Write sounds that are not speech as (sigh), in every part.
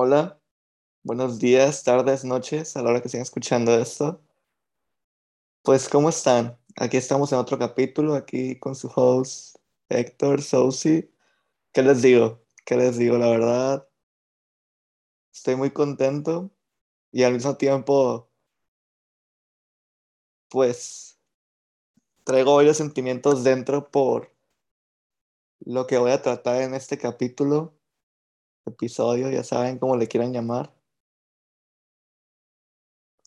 Hola, buenos días, tardes, noches, a la hora que estén escuchando esto. Pues, ¿cómo están? Aquí estamos en otro capítulo, aquí con su host Héctor Sousi. ¿Qué les digo? ¿Qué les digo? La verdad, estoy muy contento y al mismo tiempo, pues, traigo varios sentimientos dentro por lo que voy a tratar en este capítulo, episodio, ya saben cómo le quieran llamar,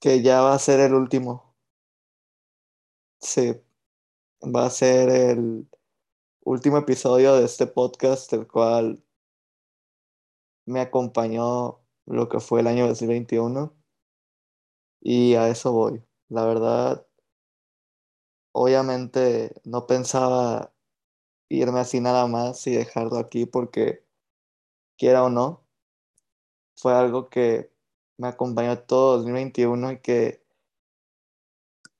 que ya va a ser el último. Sí, va a ser el último episodio de este podcast, el cual me acompañó lo que fue el año 2021 y a eso voy. La verdad, obviamente no pensaba irme así nada más y dejarlo aquí porque quiera o no, fue algo que me acompañó todo 2021 y que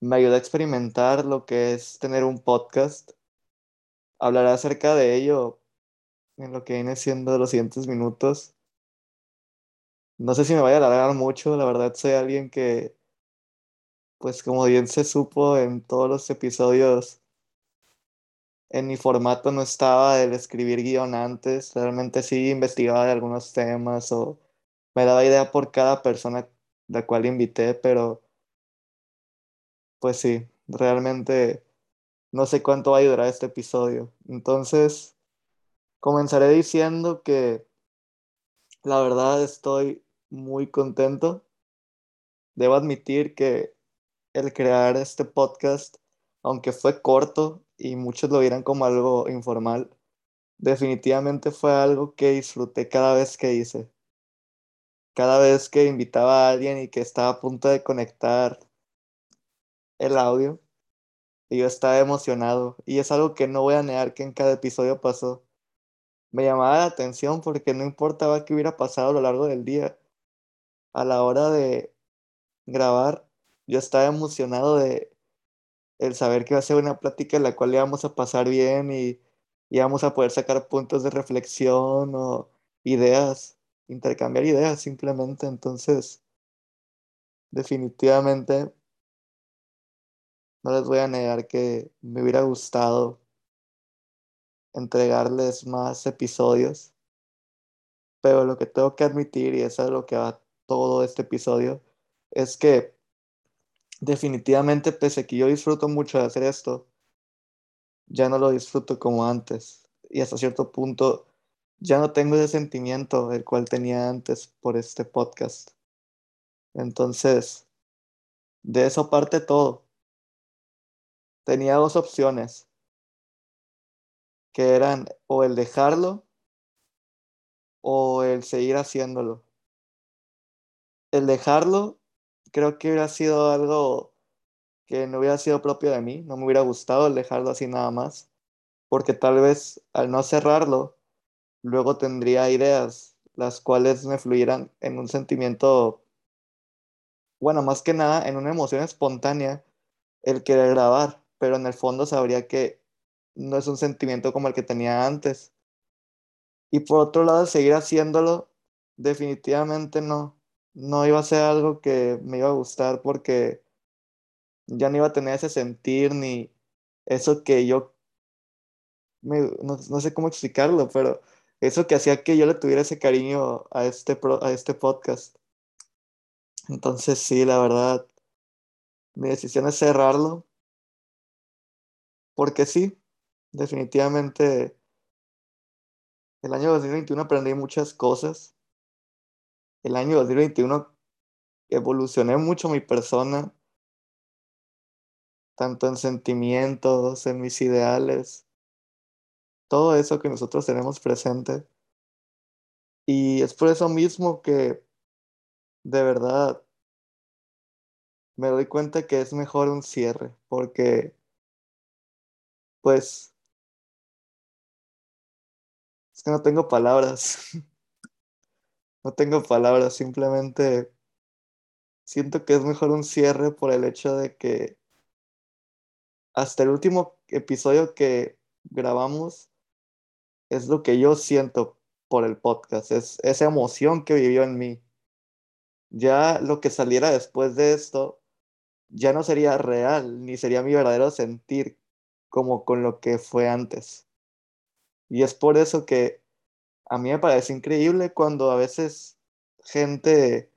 me ayudó a experimentar lo que es tener un podcast. Hablaré acerca de ello en lo que viene siendo los siguientes minutos. No sé si me vaya a alargar mucho, la verdad soy alguien que, pues como bien se supo en todos los episodios, en mi formato no estaba el escribir guion antes, realmente sí investigaba de algunos temas o me daba idea por cada persona la cual invité, pero pues sí, realmente no sé cuánto va a durar este episodio. Entonces, comenzaré diciendo que la verdad estoy muy contento. Debo admitir que el crear este podcast, aunque fue corto y muchos lo vieran como algo informal, definitivamente fue algo que disfruté cada vez que hice. Cada vez que invitaba a alguien y que estaba a punto de conectar el audio, y yo estaba emocionado. Y es algo que no voy a negar que en cada episodio pasó. Me llamaba la atención porque no importaba qué hubiera pasado a lo largo del día. A la hora de grabar, yo estaba emocionado de el saber que iba a ser una plática en la cual íbamos a pasar bien y íbamos a poder sacar puntos de reflexión o ideas, intercambiar ideas simplemente. Entonces, definitivamente, no les voy a negar que me hubiera gustado entregarles más episodios, pero lo que tengo que admitir, y eso es lo que va todo este episodio, es que definitivamente, pese a que yo disfruto mucho de hacer esto, ya no lo disfruto como antes. Y hasta cierto punto ya no tengo ese sentimiento el cual tenía antes por este podcast. Entonces, de eso parte todo. Tenía dos opciones, que eran o el dejarlo o el seguir haciéndolo. El dejarlo creo que hubiera sido algo que no hubiera sido propio de mí, no me hubiera gustado dejarlo así nada más, porque tal vez al no cerrarlo, luego tendría ideas las cuales me fluyeran en un sentimiento, bueno, más que nada en una emoción espontánea, el querer grabar, pero en el fondo sabría que no es un sentimiento como el que tenía antes. Y por otro lado, seguir haciéndolo, definitivamente no, no iba a ser algo que me iba a gustar porque ya no iba a tener ese sentir ni eso que yo, me, no, no sé cómo explicarlo, pero eso que hacía que yo le tuviera ese cariño a este, pro, a este podcast. Entonces sí, la verdad, mi decisión es cerrarlo. Porque sí, definitivamente el año 2021 aprendí muchas cosas. El año 2021 evolucioné mucho mi persona, tanto en sentimientos, en mis ideales, todo eso que nosotros tenemos presente. Y es por eso mismo que de verdad me doy cuenta que es mejor un cierre, porque pues es que no tengo palabras. (laughs) no tengo palabras, simplemente siento que es mejor un cierre por el hecho de que hasta el último episodio que grabamos es lo que yo siento por el podcast, es esa emoción que vivió en mí. Ya lo que saliera después de esto ya no sería real, ni sería mi verdadero sentir como con lo que fue antes. Y es por eso que a mí me parece increíble cuando a veces gente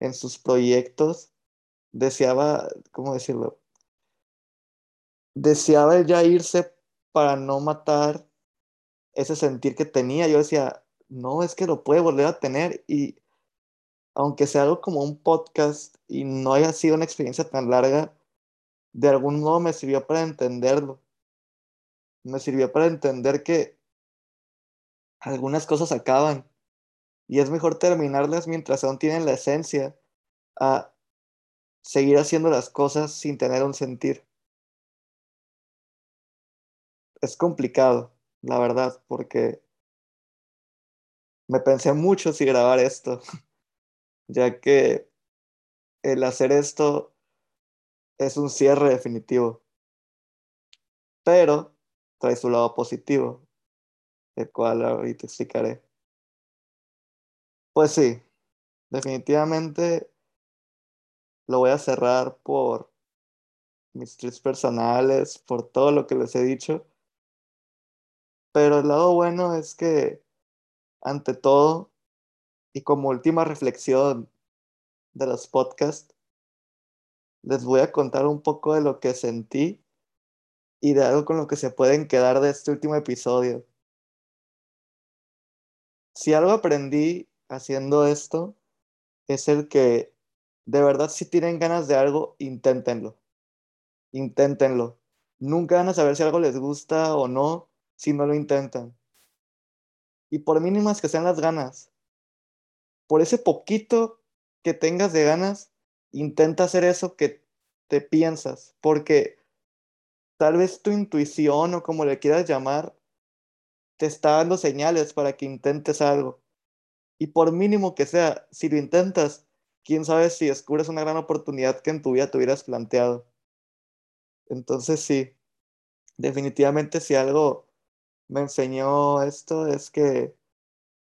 en sus proyectos deseaba, ¿cómo decirlo? Deseaba ya irse para no matar ese sentir que tenía. Yo decía, no, es que lo puede volver a tener y aunque sea algo como un podcast y no haya sido una experiencia tan larga, de algún modo me sirvió para entenderlo. Me sirvió para entender que algunas cosas acaban y es mejor terminarlas mientras aún tienen la esencia a seguir haciendo las cosas sin tener un sentir. Es complicado, la verdad, porque me pensé mucho si grabar esto, (laughs) ya que el hacer esto es un cierre definitivo, pero trae su lado positivo, el cual ahorita explicaré. Pues sí, definitivamente lo voy a cerrar por mis tres personales, por todo lo que les he dicho. Pero el lado bueno es que, ante todo, y como última reflexión de los podcasts, les voy a contar un poco de lo que sentí y de algo con lo que se pueden quedar de este último episodio. Si algo aprendí haciendo esto, es el que de verdad si tienen ganas de algo, inténtenlo. Inténtenlo. Nunca van a saber si algo les gusta o no si no lo intentan. Y por mínimas que sean las ganas, por ese poquito que tengas de ganas, intenta hacer eso que te piensas, porque tal vez tu intuición o como le quieras llamar, te está dando señales para que intentes algo. Y por mínimo que sea, si lo intentas, quién sabe si descubres una gran oportunidad que en tu vida te hubieras planteado. Entonces sí, definitivamente si algo me enseñó esto es que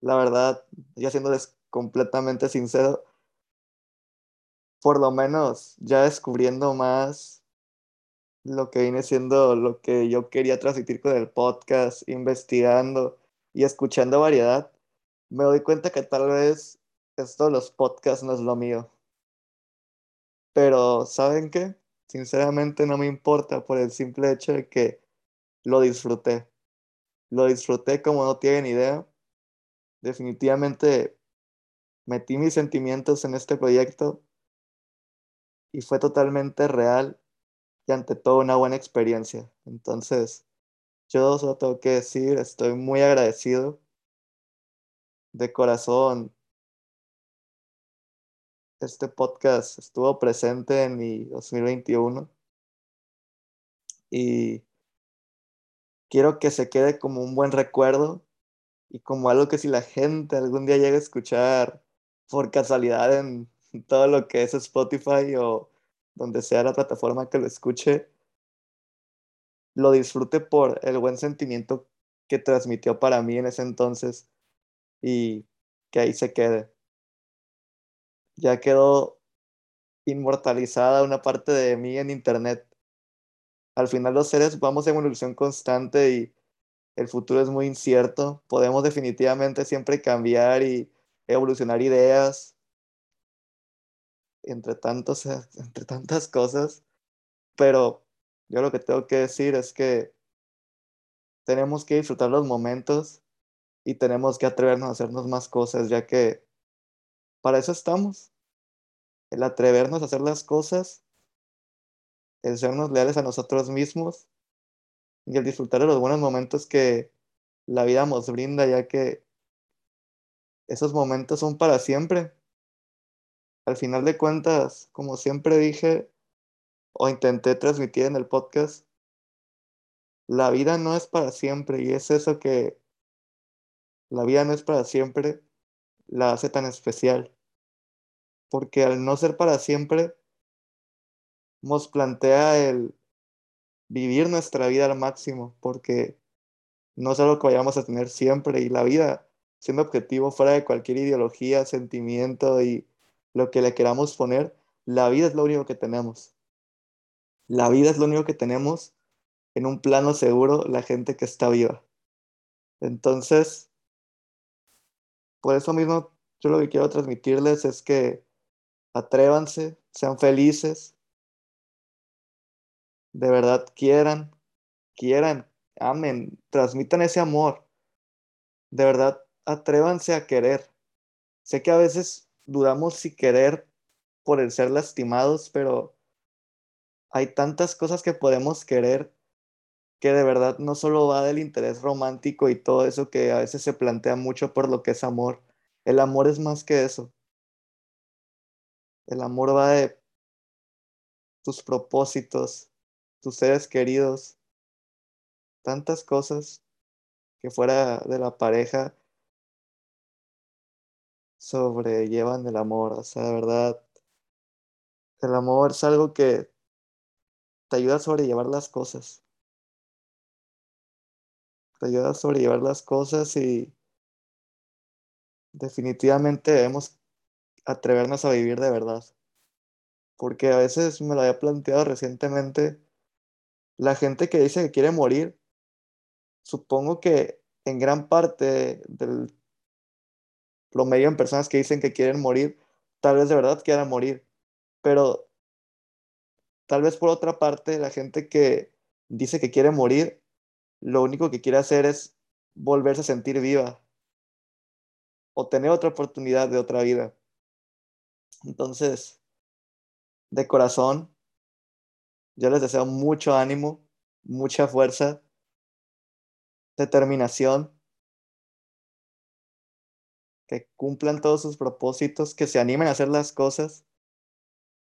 la verdad, ya siéndoles completamente sincero, por lo menos ya descubriendo más lo que viene siendo lo que yo quería transmitir con el podcast, investigando y escuchando variedad, me doy cuenta que tal vez esto de los podcasts no es lo mío. Pero, ¿saben qué? Sinceramente no me importa por el simple hecho de que lo disfruté. Lo disfruté como no tienen idea. Definitivamente metí mis sentimientos en este proyecto y fue totalmente real y ante todo una buena experiencia. Entonces, yo solo tengo que decir, estoy muy agradecido de corazón. Este podcast estuvo presente en mi 2021 y quiero que se quede como un buen recuerdo y como algo que si la gente algún día llega a escuchar por casualidad en todo lo que es Spotify o donde sea la plataforma que lo escuche, lo disfrute por el buen sentimiento que transmitió para mí en ese entonces y que ahí se quede. Ya quedó inmortalizada una parte de mí en Internet. Al final los seres vamos en evolución constante y el futuro es muy incierto. Podemos definitivamente siempre cambiar y evolucionar ideas, entre, tantos, (laughs) entre tantas cosas, pero yo lo que tengo que decir es que tenemos que disfrutar los momentos y tenemos que atrevernos a hacernos más cosas, ya que para eso estamos. El atrevernos a hacer las cosas, el sernos leales a nosotros mismos y el disfrutar de los buenos momentos que la vida nos brinda, ya que esos momentos son para siempre al final de cuentas, como siempre dije o intenté transmitir en el podcast, la vida no es para siempre y es eso que la vida no es para siempre, la hace tan especial. Porque al no ser para siempre, nos plantea el vivir nuestra vida al máximo, porque no es algo que vayamos a tener siempre y la vida siendo objetivo fuera de cualquier ideología, sentimiento y lo que le queramos poner, la vida es lo único que tenemos. La vida es lo único que tenemos en un plano seguro la gente que está viva. Entonces, por eso mismo, yo lo que quiero transmitirles es que atrévanse, sean felices, de verdad quieran, quieran, amen, transmitan ese amor. De verdad, atrévanse a querer. Sé que a veces dudamos si querer por el ser lastimados, pero hay tantas cosas que podemos querer que de verdad no solo va del interés romántico y todo eso que a veces se plantea mucho por lo que es amor. El amor es más que eso. El amor va de tus propósitos, tus seres queridos, tantas cosas que fuera de la pareja sobrellevan el amor. O sea, de verdad, el amor es algo que te ayuda a sobrellevar las cosas. Te ayuda a sobrellevar las cosas y definitivamente debemos atrevernos a vivir de verdad. Porque a veces me lo había planteado recientemente, la gente que dice que quiere morir, supongo que en gran parte del promedio en personas que dicen que quieren morir, tal vez de verdad quieran morir. Pero tal vez por otra parte, la gente que dice que quiere morir, lo único que quiere hacer es volverse a sentir viva o tener otra oportunidad de otra vida. Entonces, de corazón, yo les deseo mucho ánimo, mucha fuerza, determinación, que cumplan todos sus propósitos, que se animen a hacer las cosas.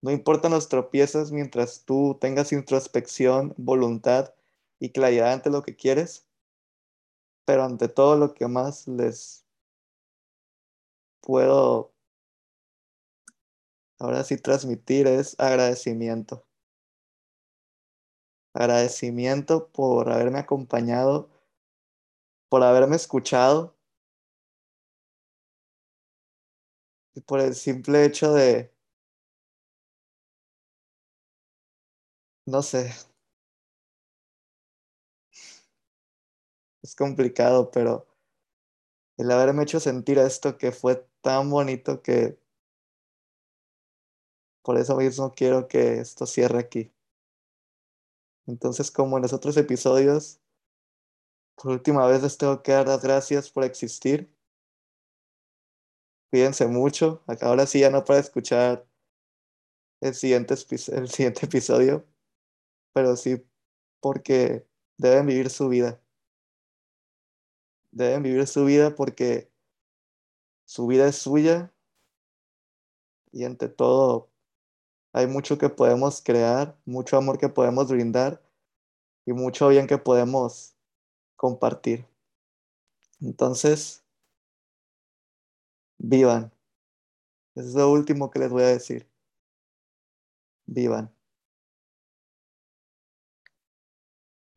No importan los tropiezos mientras tú tengas introspección, voluntad y claridad ante lo que quieres, pero ante todo lo que más les puedo ahora sí transmitir es agradecimiento. Agradecimiento por haberme acompañado, por haberme escuchado por el simple hecho de, no sé, es complicado, pero el haberme hecho sentir esto que fue tan bonito que por eso mismo quiero que esto cierre aquí. Entonces, como en los otros episodios, por última vez les tengo que dar las gracias por existir. Cuídense mucho. Ahora sí ya no para escuchar el siguiente, el siguiente episodio, pero sí porque deben vivir su vida. Deben vivir su vida porque su vida es suya y ante todo hay mucho que podemos crear, mucho amor que podemos brindar y mucho bien que podemos compartir. Entonces, vivan. es lo último que les voy a decir. Vivan.